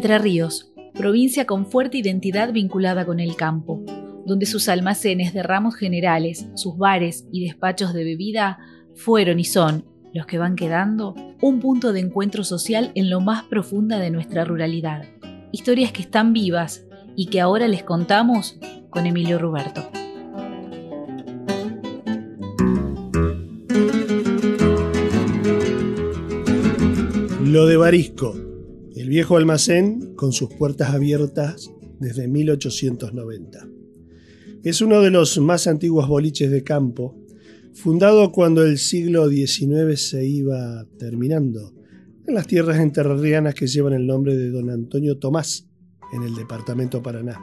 Entre Ríos, provincia con fuerte identidad vinculada con el campo, donde sus almacenes de ramos generales, sus bares y despachos de bebida fueron y son, los que van quedando, un punto de encuentro social en lo más profunda de nuestra ruralidad. Historias que están vivas y que ahora les contamos con Emilio Ruberto. Lo de Barisco, el viejo almacén con sus puertas abiertas desde 1890. Es uno de los más antiguos boliches de campo, fundado cuando el siglo XIX se iba terminando, en las tierras enterrianas que llevan el nombre de don Antonio Tomás, en el departamento Paraná.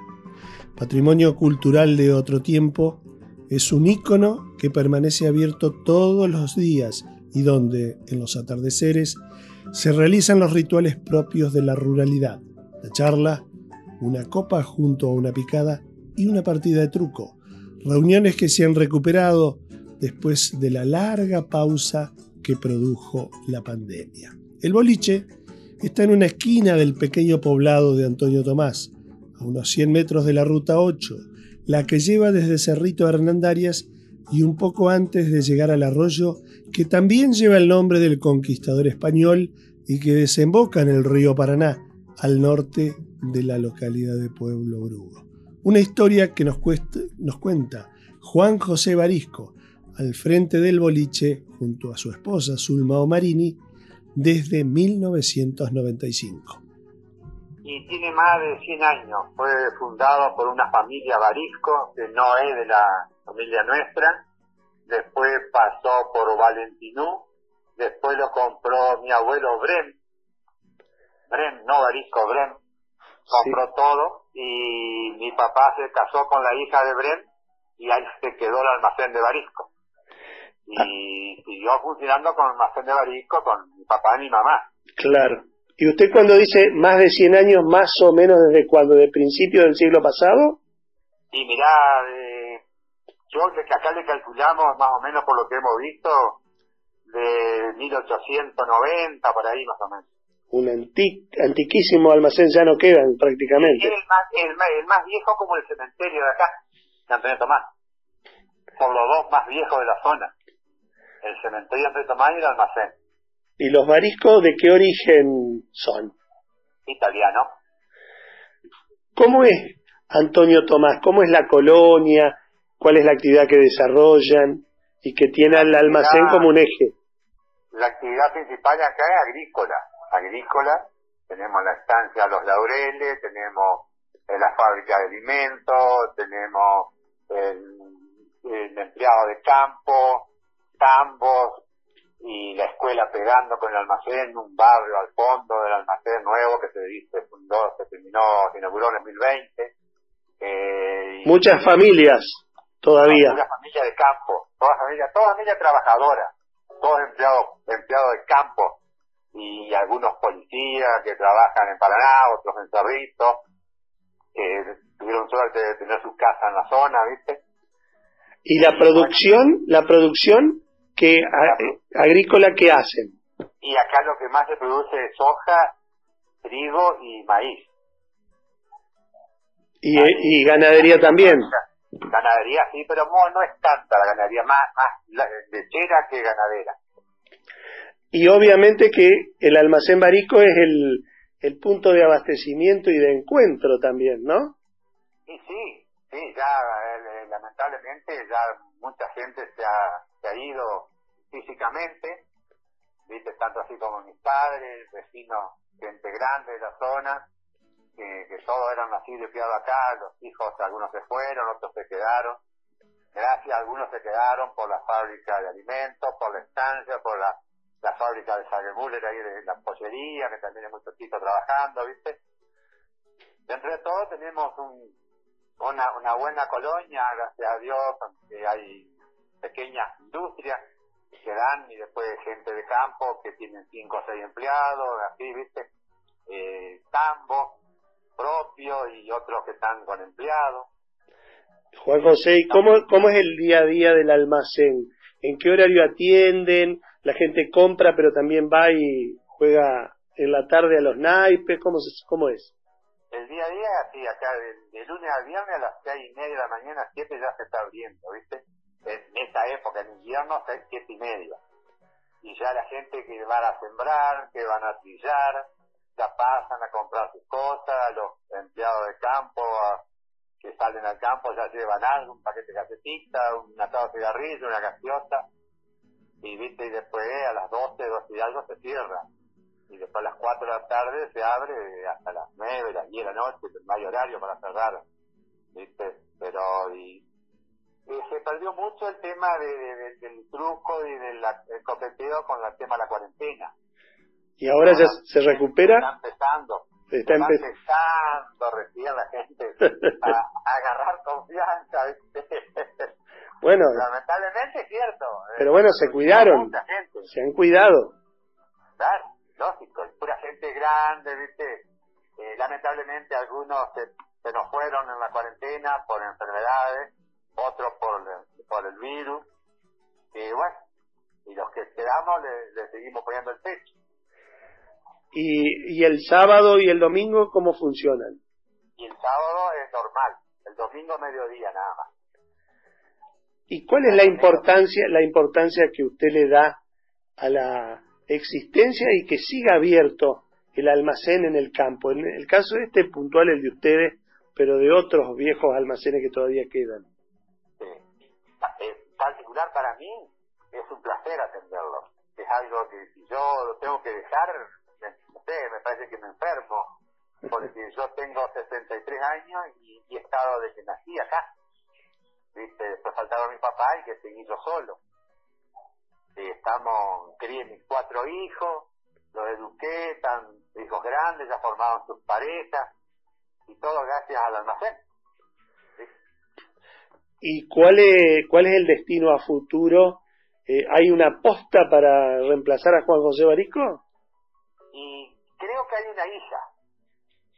Patrimonio cultural de otro tiempo, es un ícono que permanece abierto todos los días y donde, en los atardeceres, se realizan los rituales propios de la ruralidad, la charla, una copa junto a una picada y una partida de truco, reuniones que se han recuperado después de la larga pausa que produjo la pandemia. El boliche está en una esquina del pequeño poblado de Antonio Tomás, a unos 100 metros de la Ruta 8, la que lleva desde Cerrito a Hernandarias y un poco antes de llegar al arroyo que también lleva el nombre del conquistador español y que desemboca en el río Paraná, al norte de la localidad de Pueblo Brugo. Una historia que nos, cuenta Juan José Barisco, al frente del boliche junto a su esposa Zulma Omarini desde 1995. Y tiene más de 100 años. Fue fundado por una familia Barisco, que no es de la familia nuestra. Después pasó por Valentinú. Después lo compró mi abuelo Brem. Brem, no Barisco, Brem. Compró todo. Y mi papá se casó con la hija de Brem y ahí se quedó el almacén de Barisco y siguió funcionando con el almacén de Barisco con mi papá y mi mamá. Claro. ¿Y usted cuando dice más de 100 años, más o menos desde cuando, de principio del siglo pasado? Y mirá, eh, yo que acá le calculamos más o menos por lo que hemos visto, de 1890, por ahí más o menos. Un antiquísimo almacén ya no quedan prácticamente. El más, el, más, viejo como el cementerio de acá, de Antonio Tomás. Por los dos más viejos de la zona el cementerio de Tomás y el almacén. ¿Y los mariscos de qué origen son? Italiano. ¿Cómo es Antonio Tomás? ¿Cómo es la colonia? ¿Cuál es la actividad que desarrollan? Y que tiene al almacén como un eje. La actividad principal acá es agrícola. Agrícola. Tenemos la estancia Los Laureles, tenemos eh, la fábrica de alimentos, tenemos el, el empleado de campo, tambos y la escuela pegando con el almacén, un barrio al fondo del almacén nuevo que se, se fundó, se terminó, se inauguró en el 2020. Eh, Muchas familias todavía. Muchas familias de campo, todas familias, todas familias trabajadoras, todos empleados, empleados de campo y algunos policías que trabajan en Paraná, otros en Cerrito, que tuvieron suerte de tener su casa en la zona, ¿viste? Y la producción, la producción que agrícola que hacen. Y acá lo que más se produce es soja, trigo y maíz. Y, ganadería también. Ganadería sí, pero no, es tanta la ganadería, más, más lechera que ganadera. Y obviamente que el almacén Barico es el, el punto de abastecimiento y de encuentro también, ¿no? Sí, sí, sí, ya eh, lamentablemente ya mucha gente se ha ha ido físicamente, viste, tanto así como mis padres, vecinos, gente grande de la zona, que, todos eran nacidos y criados acá, los hijos, algunos se fueron, otros se quedaron. Gracias, algunos se quedaron por la fábrica de alimentos, por la estancia, por la, la fábrica de Sagemuller ahí de la pollería, que también hay muchos chicos trabajando, ¿viste? Dentro de todo tenemos un, una, una buena colonia, gracias a Dios, que hay pequeñas industrias que dan y después gente de campo que tienen cinco o seis empleados, así, ¿viste? Eh, tambo propio y otros que están con empleados. Juan José, ¿y cómo, cómo es el día a día del almacén? ¿En qué horario atienden? La gente compra, pero también va y juega en la tarde a los naipes? ¿Cómo, cómo es? El día a día, sí, acá de, lunes al viernes a las seis y media de la mañana, siete ya se está abriendo, ¿viste? En esa época, en invierno, seis, siete y media. Y ya la gente que van a sembrar, que van a trillar, ya pasan a comprar sus cosas, los empleados de campo que salen al campo ya llevan algo, un paquete de galletita, un atado de cigarrillo, una gaseosa, y viste, y después a las 12, 12 y algo se cierra. Y después a las 4 de la tarde se abre hasta las 9, las 10 de la noche, no hay horario para cerrar. ¿Viste? Pero y, se perdió mucho el tema de, del truco y del coqueteo con el tema de la cuarentena. ¿Y ahora ya se recupera? Está empezando. Está, empezando recién la gente a, agarrar confianza. Bueno. Lamentablemente es cierto. Eh, pero bueno, se cuidaron. Se han cuidado. Claro, lógico. Es pura gente grande, ¿viste? Eh, lamentablemente algunos se, se, nos fueron en la cuarentena por enfermedades, otros por, por el virus. Y bueno, y los que quedamos le, le seguimos poniendo el pecho. ¿Y, ¿Y el sábado y el domingo cómo funcionan? Y el sábado es normal, el domingo mediodía nada más. ¿Y cuál es la importancia, la importancia que usted le da a la existencia y que siga abierto el almacén en el campo? En el caso de este puntual el de ustedes, pero de otros viejos almacenes que todavía quedan. Sí. En particular para mí es un placer atenderlo. Es algo que si yo lo tengo que dejar, sé, me parece que me enfermo. Porque yo tengo 63 años y, he estado desde que nací acá. ¿viste? Después faltaba mi papá y que seguí yo solo. Y estamos, crié mis cuatro hijos, los eduqué, están hijos grandes, ya formaron sus parejas, y todo gracias al almacén. ¿Y cuál es, cuál es el destino a futuro? Eh, ¿Hay una posta para reemplazar a Juan José Barisco? Hay una hija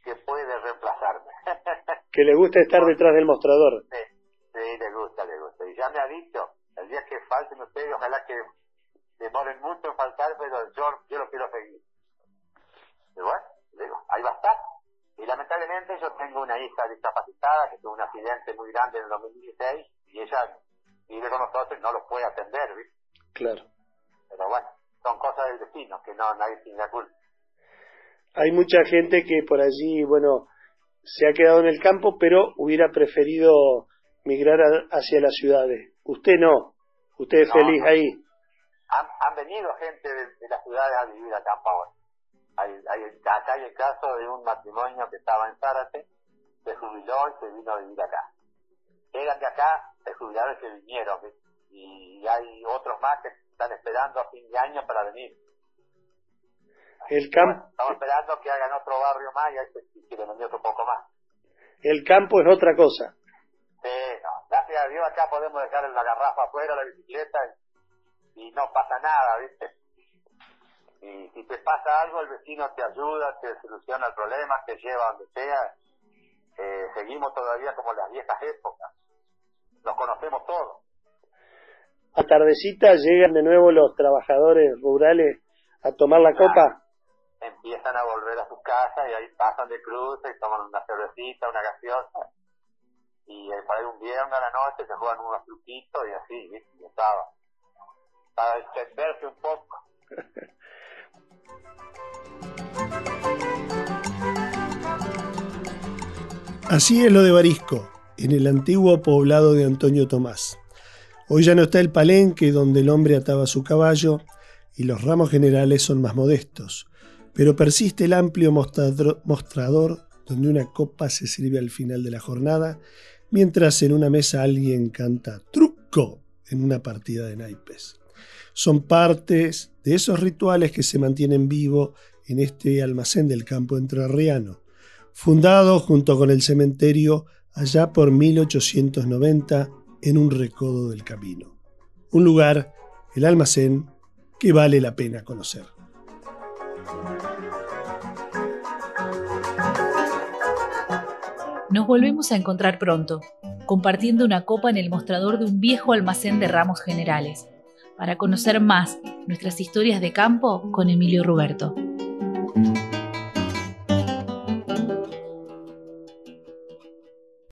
que puede reemplazarme. que le gusta estar detrás del mostrador. Sí, Sí, le gusta, le gusta. Y ya me ha dicho, el día que falten ustedes, ojalá que demoren mucho en faltar, pero yo, yo lo quiero seguir. Y bueno, digo, ahí va a estar. Y lamentablemente yo tengo una hija discapacitada que tuvo un accidente muy grande en el 2016 y ella vive con nosotros y no lo puede atender, ¿viste? Claro. Pero bueno, son cosas del destino, que no nadie tiene la culpa. Hay mucha gente que por allí, bueno, se ha quedado en el campo, pero hubiera preferido migrar hacia las ciudades. Usted no, usted es feliz ahí. Han, venido gente de, las ciudades a vivir acá en Pavón. Hay, hay, acá hay el caso de un matrimonio que estaba en Zárate, se jubiló y se vino a vivir acá. Eran de acá, se jubilaron y se vinieron. Y hay otros más que están esperando a fin de año para venir. El campo. estamos esperando que hagan otro barrio más y ahí se quieren venir otro poco más. El campo es otra cosa. Sí, no. Gracias a Dios acá podemos dejar la garrafa afuera la bicicleta y, no pasa nada, ¿viste? Y si te pasa algo, el vecino te ayuda, te soluciona el problema, te lleva donde sea. Eh, seguimos todavía como las viejas épocas. Nos conocemos todos. A tardecita llegan de nuevo los trabajadores rurales a tomar la copa. Empiezan a volver a sus casas y ahí pasan de cruce y toman una cervecita, una gaseosa y para ir un viernes a la noche se juegan unos truquitos y así, ¿viste? Y estaba. Para extenderse un poco. Así es lo de Barisco, en el antiguo poblado de Antonio Tomás. Hoy ya no está el palenque donde el hombre ataba su caballo y los ramos generales son más modestos, pero persiste el amplio mostrador donde una copa se sirve al final de la jornada mientras en una mesa alguien canta truco en una partida de naipes. Son partes de esos rituales que se mantienen vivos en este almacén del campo entrerriano, fundado junto con el cementerio allá por 1890 en un recodo del camino. Un lugar, el almacén, que vale la pena conocer. Nos volvemos a encontrar pronto, compartiendo una copa en el mostrador de un viejo almacén de ramos generales, para conocer más nuestras historias de campo con Emilio Roberto.